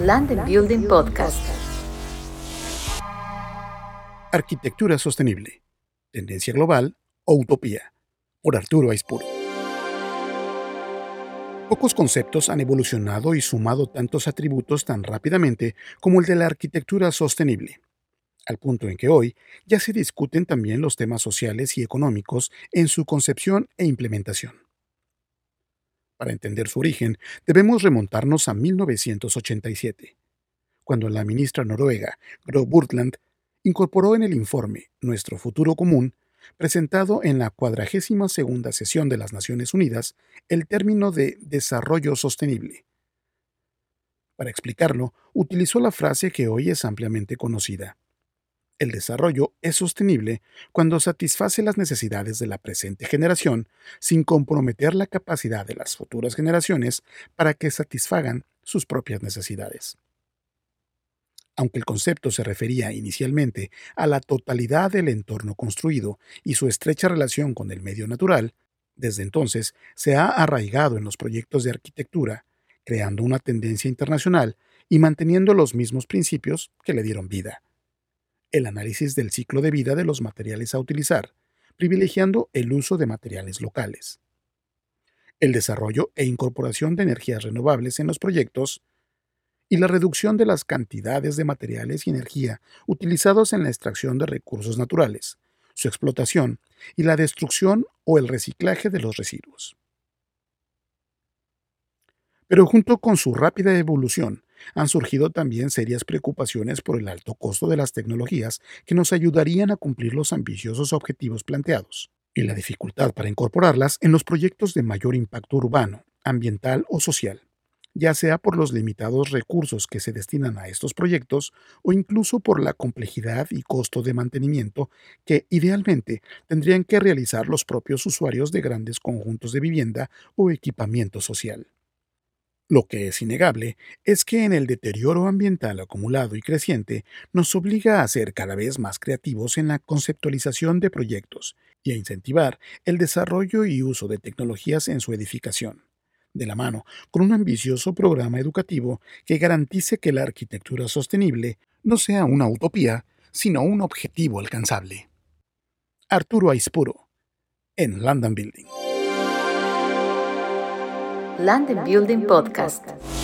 Land and Building Podcast. Arquitectura sostenible. Tendencia global o utopía. Por Arturo Aispuro. Pocos conceptos han evolucionado y sumado tantos atributos tan rápidamente como el de la arquitectura sostenible, al punto en que hoy ya se discuten también los temas sociales y económicos en su concepción e implementación. Para entender su origen, debemos remontarnos a 1987, cuando la ministra noruega Gro Burtland incorporó en el informe Nuestro futuro común, presentado en la 42 segunda sesión de las Naciones Unidas, el término de desarrollo sostenible. Para explicarlo, utilizó la frase que hoy es ampliamente conocida. El desarrollo es sostenible cuando satisface las necesidades de la presente generación sin comprometer la capacidad de las futuras generaciones para que satisfagan sus propias necesidades. Aunque el concepto se refería inicialmente a la totalidad del entorno construido y su estrecha relación con el medio natural, desde entonces se ha arraigado en los proyectos de arquitectura, creando una tendencia internacional y manteniendo los mismos principios que le dieron vida el análisis del ciclo de vida de los materiales a utilizar, privilegiando el uso de materiales locales. El desarrollo e incorporación de energías renovables en los proyectos y la reducción de las cantidades de materiales y energía utilizados en la extracción de recursos naturales, su explotación y la destrucción o el reciclaje de los residuos. Pero junto con su rápida evolución, han surgido también serias preocupaciones por el alto costo de las tecnologías que nos ayudarían a cumplir los ambiciosos objetivos planteados, y la dificultad para incorporarlas en los proyectos de mayor impacto urbano, ambiental o social, ya sea por los limitados recursos que se destinan a estos proyectos o incluso por la complejidad y costo de mantenimiento que idealmente tendrían que realizar los propios usuarios de grandes conjuntos de vivienda o equipamiento social. Lo que es innegable es que en el deterioro ambiental acumulado y creciente nos obliga a ser cada vez más creativos en la conceptualización de proyectos y a incentivar el desarrollo y uso de tecnologías en su edificación, de la mano con un ambicioso programa educativo que garantice que la arquitectura sostenible no sea una utopía, sino un objetivo alcanzable. Arturo Aispuro, en London Building. Land and Building Podcast.